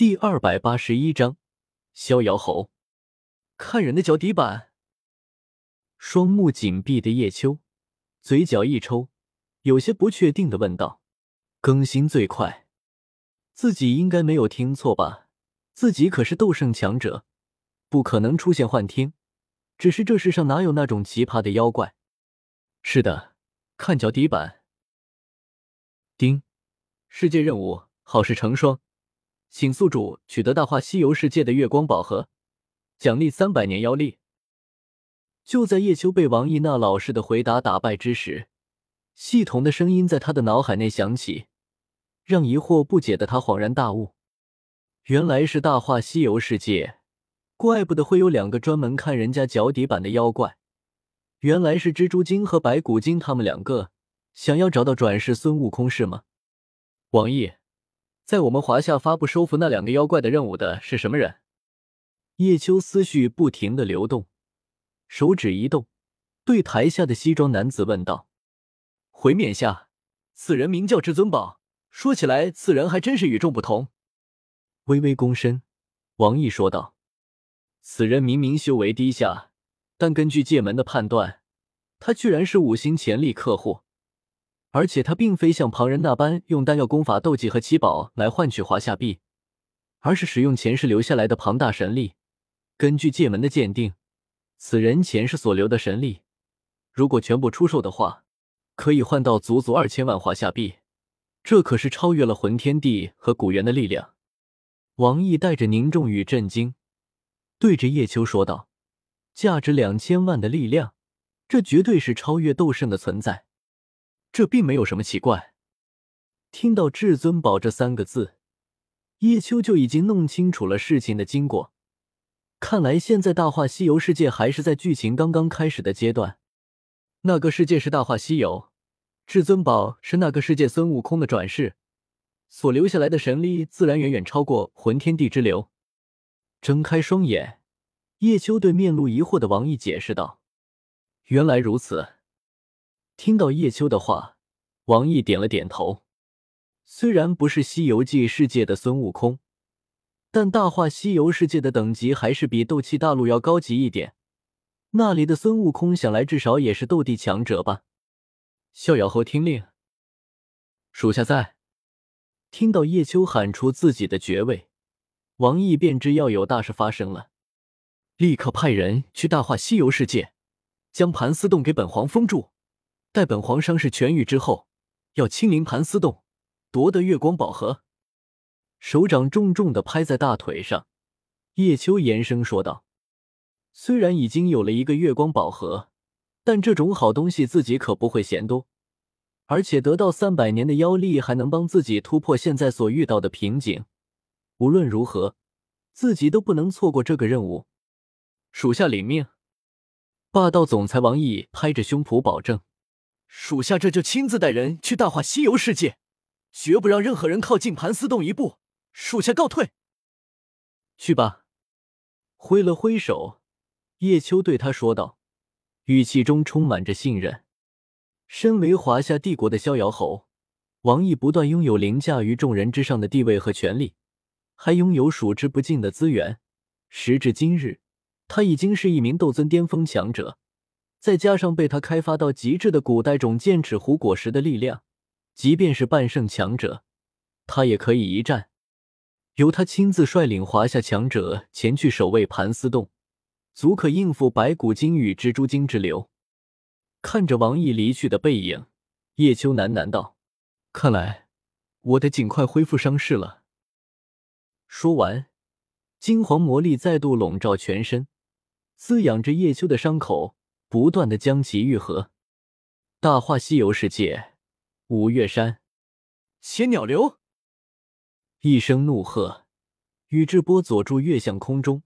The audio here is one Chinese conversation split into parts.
第二百八十一章，逍遥侯看人的脚底板。双目紧闭的叶秋，嘴角一抽，有些不确定的问道：“更新最快，自己应该没有听错吧？自己可是斗圣强者，不可能出现幻听。只是这世上哪有那种奇葩的妖怪？是的，看脚底板。丁，世界任务，好事成双。”请宿主取得《大话西游》世界的月光宝盒，奖励三百年妖力。就在叶秋被王毅那老实的回答打败之时，系统的声音在他的脑海内响起，让疑惑不解的他恍然大悟：原来是《大话西游》世界，怪不得会有两个专门看人家脚底板的妖怪。原来是蜘蛛精和白骨精他们两个想要找到转世孙悟空是吗？王毅。在我们华夏发布收服那两个妖怪的任务的是什么人？叶秋思绪不停的流动，手指一动，对台下的西装男子问道：“回冕下，此人名叫至尊宝。说起来，此人还真是与众不同。”微微躬身，王毅说道：“此人明明修为低下，但根据界门的判断，他居然是五星潜力客户。”而且他并非像旁人那般用丹药、功法、斗技和奇宝来换取华夏币，而是使用前世留下来的庞大神力。根据界门的鉴定，此人前世所留的神力，如果全部出售的话，可以换到足足二千万华夏币。这可是超越了魂天地和古元的力量。王毅带着凝重与震惊，对着叶秋说道：“价值两千万的力量，这绝对是超越斗圣的存在。”这并没有什么奇怪。听到“至尊宝”这三个字，叶秋就已经弄清楚了事情的经过。看来现在《大话西游》世界还是在剧情刚刚开始的阶段。那个世界是《大话西游》，至尊宝是那个世界孙悟空的转世，所留下来的神力自然远远超过魂天地之流。睁开双眼，叶秋对面露疑惑的王毅解释道：“原来如此。”听到叶秋的话，王毅点了点头。虽然不是《西游记》世界的孙悟空，但《大话西游》世界的等级还是比斗气大陆要高级一点。那里的孙悟空想来至少也是斗帝强者吧？逍遥侯听令，属下在。听到叶秋喊出自己的爵位，王毅便知要有大事发生了，立刻派人去《大话西游》世界，将盘丝洞给本皇封住。待本皇伤势痊愈之后，要亲临盘丝洞夺得月光宝盒。手掌重重的拍在大腿上，叶秋严声说道：“虽然已经有了一个月光宝盒，但这种好东西自己可不会嫌多。而且得到三百年的妖力，还能帮自己突破现在所遇到的瓶颈。无论如何，自己都不能错过这个任务。属下领命。”霸道总裁王毅拍着胸脯保证。属下这就亲自带人去大话西游世界，绝不让任何人靠近盘丝洞一步。属下告退。去吧。挥了挥手，叶秋对他说道，语气中充满着信任。身为华夏帝国的逍遥侯，王毅不断拥有凌驾于众人之上的地位和权力，还拥有数之不尽的资源。时至今日，他已经是一名斗尊巅峰强者。再加上被他开发到极致的古代种剑齿虎果实的力量，即便是半圣强者，他也可以一战。由他亲自率领华夏强者前去守卫盘丝洞，足可应付白骨精与蜘蛛精之流。看着王毅离去的背影，叶秋喃喃道：“看来我得尽快恢复伤势了。”说完，金黄魔力再度笼罩全身，滋养着叶秋的伤口。不断的将其愈合。大话西游世界，五岳山，千鸟流一声怒喝，宇智波佐助跃向空中，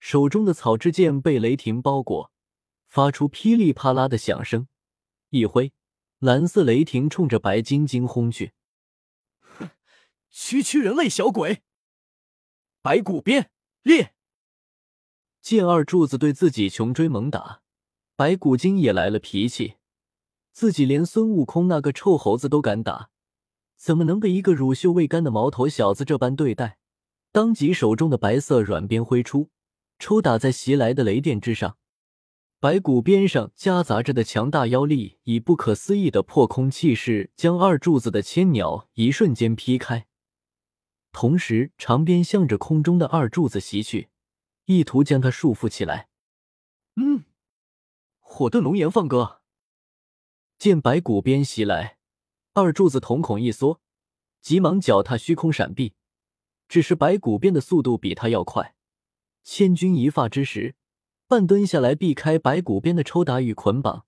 手中的草之剑被雷霆包裹，发出噼里啪啦的响声。一挥，蓝色雷霆冲着白晶晶轰去。哼，区区人类小鬼！白骨鞭裂，剑二柱子对自己穷追猛打。白骨精也来了脾气，自己连孙悟空那个臭猴子都敢打，怎么能被一个乳臭未干的毛头小子这般对待？当即手中的白色软鞭挥出，抽打在袭来的雷电之上。白骨边上夹杂着的强大妖力，以不可思议的破空气势，将二柱子的千鸟一瞬间劈开。同时，长鞭向着空中的二柱子袭去，意图将他束缚起来。嗯，火遁龙炎放歌。见白骨鞭袭来，二柱子瞳孔一缩，急忙脚踏虚空闪避。只是白骨鞭的速度比他要快，千钧一发之时。半蹲下来避开白骨鞭的抽打与捆绑，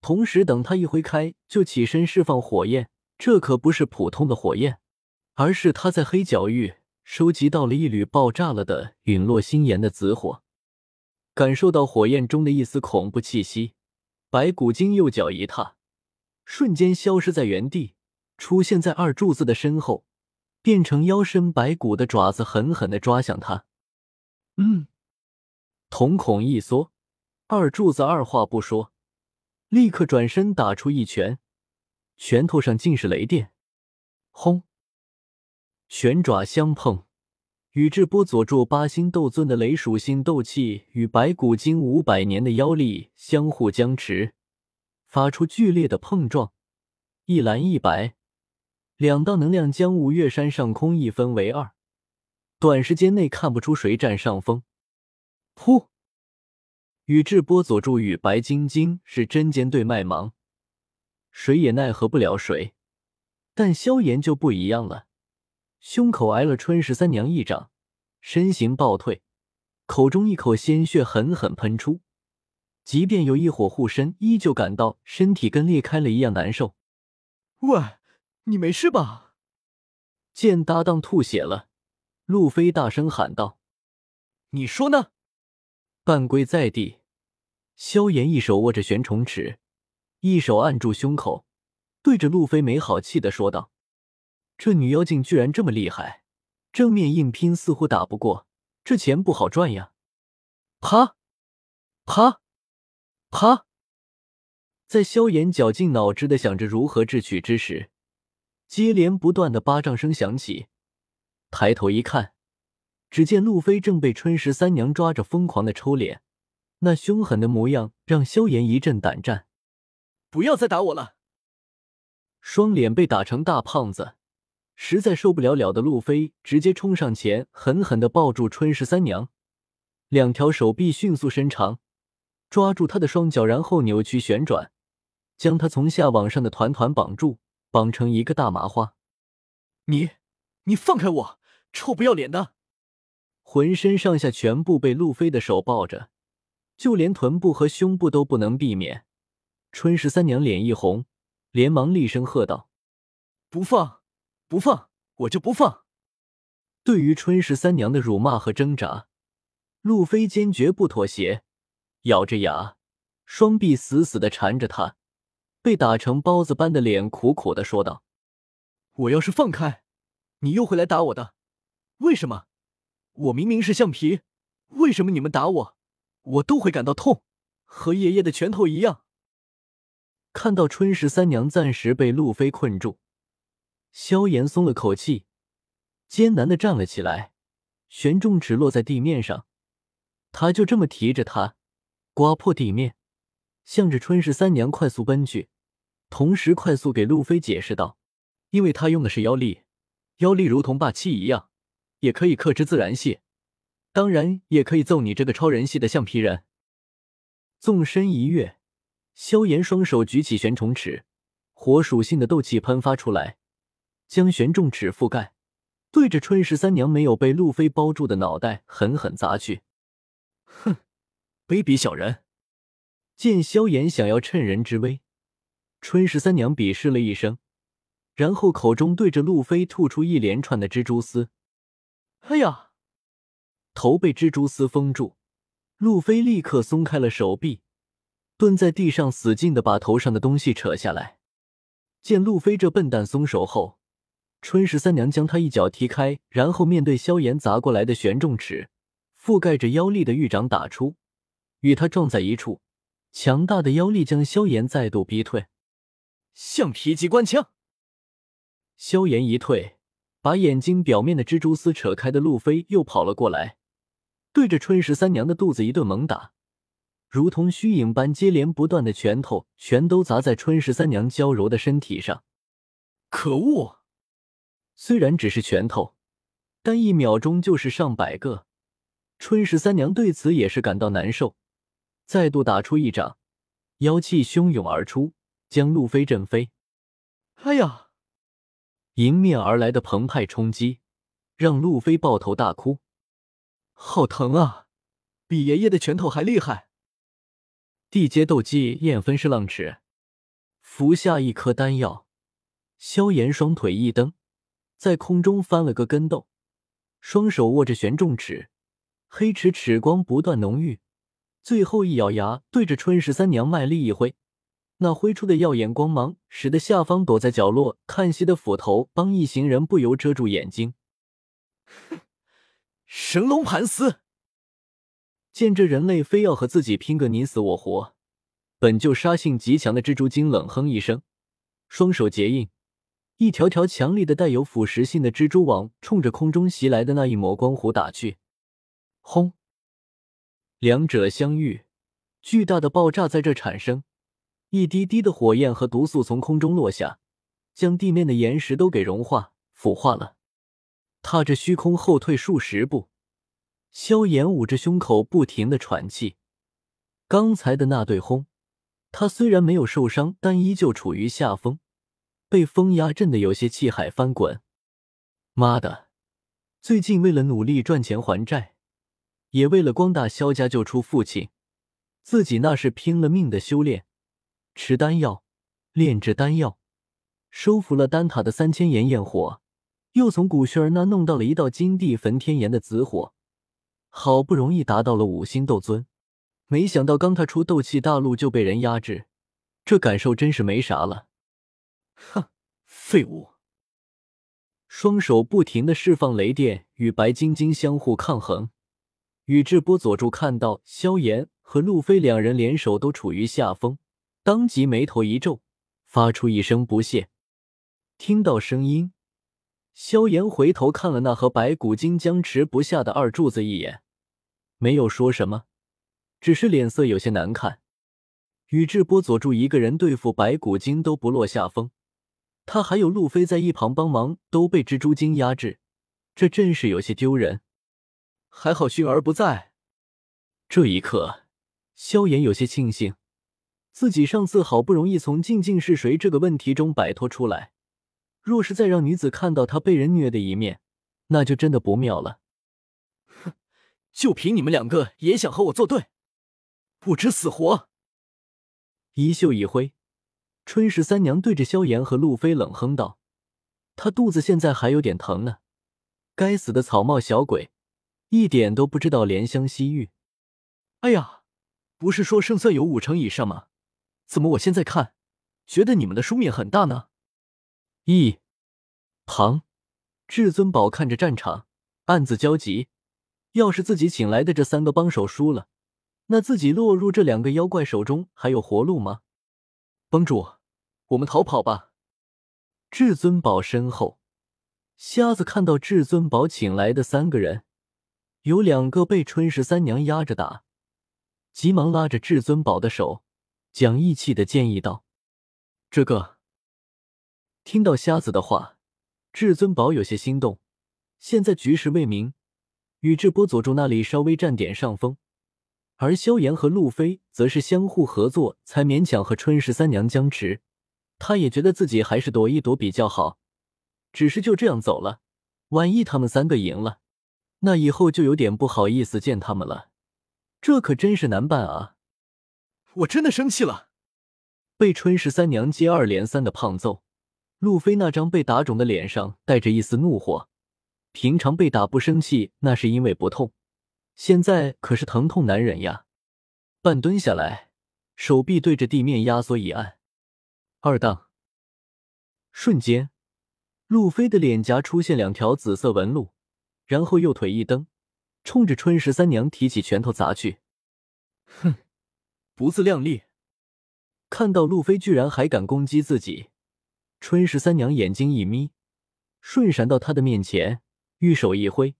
同时等他一挥开，就起身释放火焰。这可不是普通的火焰，而是他在黑角域收集到了一缕爆炸了的陨落星岩的紫火。感受到火焰中的一丝恐怖气息，白骨精右脚一踏，瞬间消失在原地，出现在二柱子的身后，变成腰身白骨的爪子，狠狠的抓向他。嗯。瞳孔一缩，二柱子二话不说，立刻转身打出一拳，拳头上尽是雷电。轰！拳爪相碰，宇智波佐助八星斗尊的雷属性斗气与白骨精五百年的妖力相互僵持，发出剧烈的碰撞。一蓝一白，两道能量将五岳山上空一分为二，短时间内看不出谁占上风。噗！宇智波佐助与白晶晶是针尖对麦芒，谁也奈何不了谁。但萧炎就不一样了，胸口挨了春十三娘一掌，身形暴退，口中一口鲜血狠狠喷出。即便有一火护身，依旧感到身体跟裂开了一样难受。喂，你没事吧？见搭档吐血了，路飞大声喊道：“你说呢？”半跪在地，萧炎一手握着玄虫尺，一手按住胸口，对着路飞没好气的说道：“这女妖精居然这么厉害，正面硬拼似乎打不过，这钱不好赚呀！”啪，啪，啪，在萧炎绞尽脑汁的想着如何智取之时，接连不断的巴掌声响起，抬头一看。只见路飞正被春十三娘抓着，疯狂的抽脸，那凶狠的模样让萧炎一阵胆战。不要再打我了！双脸被打成大胖子，实在受不了了的路飞直接冲上前，狠狠的抱住春十三娘，两条手臂迅速伸长，抓住她的双脚，然后扭曲旋转，将她从下往上的团团绑住，绑成一个大麻花。你，你放开我，臭不要脸的！浑身上下全部被路飞的手抱着，就连臀部和胸部都不能避免。春十三娘脸一红，连忙厉声喝道：“不放，不放，我就不放！”对于春十三娘的辱骂和挣扎，路飞坚决不妥协，咬着牙，双臂死死的缠着她，被打成包子般的脸苦苦的说道：“我要是放开，你又会来打我的，为什么？”我明明是橡皮，为什么你们打我，我都会感到痛，和爷爷的拳头一样。看到春十三娘暂时被路飞困住，萧炎松了口气，艰难的站了起来，玄重尺落在地面上，他就这么提着它，刮破地面，向着春十三娘快速奔去，同时快速给路飞解释道：“因为他用的是妖力，妖力如同霸气一样。”也可以克制自然系，当然也可以揍你这个超人系的橡皮人。纵身一跃，萧炎双手举起玄虫尺，火属性的斗气喷发出来，将玄重尺覆盖，对着春十三娘没有被路飞包住的脑袋狠狠砸去。哼，卑鄙小人！见萧炎想要趁人之危，春十三娘鄙视了一声，然后口中对着路飞吐出一连串的蜘蛛丝。哎呀！头被蜘蛛丝封住，路飞立刻松开了手臂，蹲在地上使劲的把头上的东西扯下来。见路飞这笨蛋松手后，春十三娘将他一脚踢开，然后面对萧炎砸过来的玄重尺，覆盖着妖力的玉掌打出，与他撞在一处，强大的妖力将萧炎再度逼退。橡皮机关枪，萧炎一退。把眼睛表面的蜘蛛丝扯开的路飞又跑了过来，对着春十三娘的肚子一顿猛打，如同虚影般接连不断的拳头全都砸在春十三娘娇柔的身体上。可恶！虽然只是拳头，但一秒钟就是上百个。春十三娘对此也是感到难受，再度打出一掌，妖气汹涌而出，将路飞震飞。哎呀！迎面而来的澎湃冲击，让路飞抱头大哭，好疼啊！比爷爷的拳头还厉害。地阶斗技燕分式浪尺，服下一颗丹药，萧炎双腿一蹬，在空中翻了个跟斗，双手握着玄重尺，黑齿齿光不断浓郁，最后一咬牙，对着春十三娘卖力一挥。那挥出的耀眼光芒，使得下方躲在角落看戏的斧头帮一行人不由遮住眼睛。神龙盘丝，见这人类非要和自己拼个你死我活，本就杀性极强的蜘蛛精冷哼一声，双手结印，一条条强力的带有腐蚀性的蜘蛛网冲着空中袭来的那一抹光弧打去。轰！两者相遇，巨大的爆炸在这产生。一滴滴的火焰和毒素从空中落下，将地面的岩石都给融化腐化了。踏着虚空后退数十步，萧炎捂着胸口不停的喘气。刚才的那对轰，他虽然没有受伤，但依旧处于下风，被风压震得有些气海翻滚。妈的！最近为了努力赚钱还债，也为了光大萧家救出父亲，自己那是拼了命的修炼。吃丹药，炼制丹药，收服了丹塔的三千炎焰火，又从古轩儿那弄到了一道金地焚天炎的紫火，好不容易达到了五星斗尊，没想到刚踏出斗气大陆就被人压制，这感受真是没啥了。哼，废物！双手不停的释放雷电与白晶晶相互抗衡，宇智波佐助看到萧炎和路飞两人联手都处于下风。当即眉头一皱，发出一声不屑。听到声音，萧炎回头看了那和白骨精僵持不下的二柱子一眼，没有说什么，只是脸色有些难看。宇智波佐助一个人对付白骨精都不落下风，他还有路飞在一旁帮忙，都被蜘蛛精压制，这真是有些丢人。还好薰儿不在。这一刻，萧炎有些庆幸。自己上次好不容易从“静静是谁”这个问题中摆脱出来，若是再让女子看到他被人虐的一面，那就真的不妙了。哼，就凭你们两个也想和我作对，不知死活！衣袖一挥，春十三娘对着萧炎和路飞冷哼道：“她肚子现在还有点疼呢。该死的草帽小鬼，一点都不知道怜香惜玉。哎呀，不是说胜算有五成以上吗？”怎么？我现在看，觉得你们的输面很大呢。一旁，至尊宝看着战场，暗自焦急。要是自己请来的这三个帮手输了，那自己落入这两个妖怪手中还有活路吗？帮主，我们逃跑吧。至尊宝身后，瞎子看到至尊宝请来的三个人，有两个被春十三娘压着打，急忙拉着至尊宝的手。讲义气的建议道：“这个。”听到瞎子的话，至尊宝有些心动。现在局势未明，宇智波佐助那里稍微占点上风，而萧炎和路飞则是相互合作，才勉强和春十三娘僵持。他也觉得自己还是躲一躲比较好。只是就这样走了，万一他们三个赢了，那以后就有点不好意思见他们了。这可真是难办啊！我真的生气了，被春十三娘接二连三的胖揍，路飞那张被打肿的脸上带着一丝怒火。平常被打不生气，那是因为不痛，现在可是疼痛难忍呀。半蹲下来，手臂对着地面压缩一按，二档，瞬间，路飞的脸颊出现两条紫色纹路，然后右腿一蹬，冲着春十三娘提起拳头砸去。哼！不自量力！看到路飞居然还敢攻击自己，春十三娘眼睛一眯，瞬闪到他的面前，玉手一挥，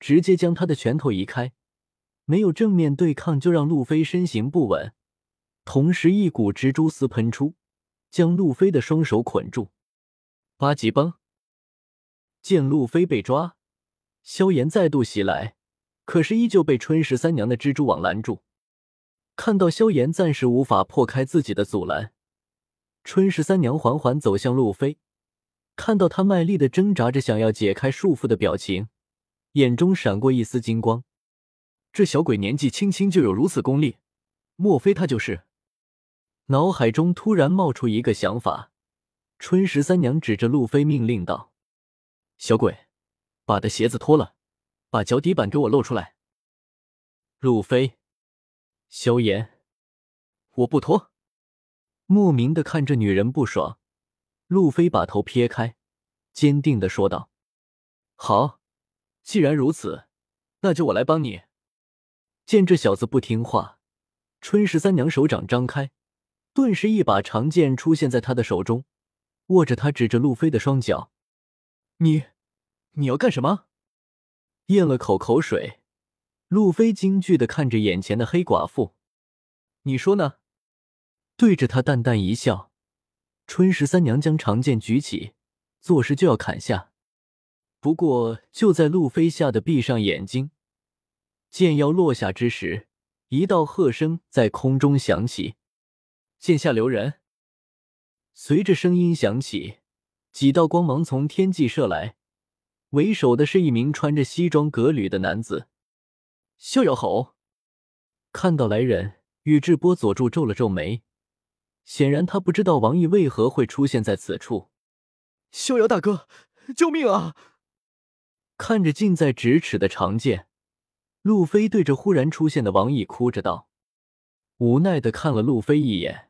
直接将他的拳头移开。没有正面对抗，就让路飞身形不稳，同时一股蜘蛛丝喷出，将路飞的双手捆住。八级崩！见路飞被抓，萧炎再度袭来，可是依旧被春十三娘的蜘蛛网拦住。看到萧炎暂时无法破开自己的阻拦，春十三娘缓缓走向路飞，看到他卖力的挣扎着想要解开束缚的表情，眼中闪过一丝金光。这小鬼年纪轻轻就有如此功力，莫非他就是？脑海中突然冒出一个想法，春十三娘指着路飞命令道：“小鬼，把的鞋子脱了，把脚底板给我露出来。”路飞。萧炎，我不脱。莫名的看着女人不爽，路飞把头撇开，坚定的说道：“好，既然如此，那就我来帮你。”见这小子不听话，春十三娘手掌张开，顿时一把长剑出现在他的手中，握着，他指着路飞的双脚：“你，你要干什么？”咽了口口水。路飞惊惧的看着眼前的黑寡妇，你说呢？对着他淡淡一笑。春十三娘将长剑举起，作势就要砍下。不过就在路飞吓得闭上眼睛，剑要落下之时，一道喝声在空中响起：“剑下留人！”随着声音响起，几道光芒从天际射来，为首的是一名穿着西装革履的男子。逍遥侯！看到来人，宇智波佐助皱了皱眉，显然他不知道王毅为何会出现在此处。逍遥大哥，救命啊！看着近在咫尺的长剑，路飞对着忽然出现的王毅哭着道，无奈的看了路飞一眼。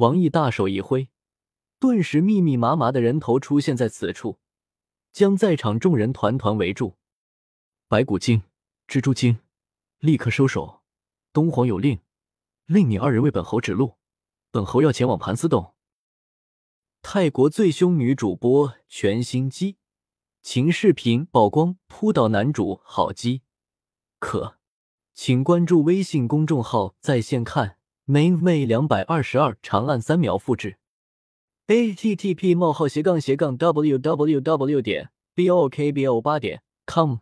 王毅大手一挥，顿时密密麻麻的人头出现在此处，将在场众人团团围住。白骨精，蜘蛛精。立刻收手！东皇有令，令你二人为本侯指路。本侯要前往盘丝洞。泰国最凶女主播全新机，情视频曝光扑倒男主好机，可请关注微信公众号在线看。Main 妹两百二十二，长按三秒复制。a t t p 冒号斜杠斜杠 w w w 点 b o k b o 八点 com。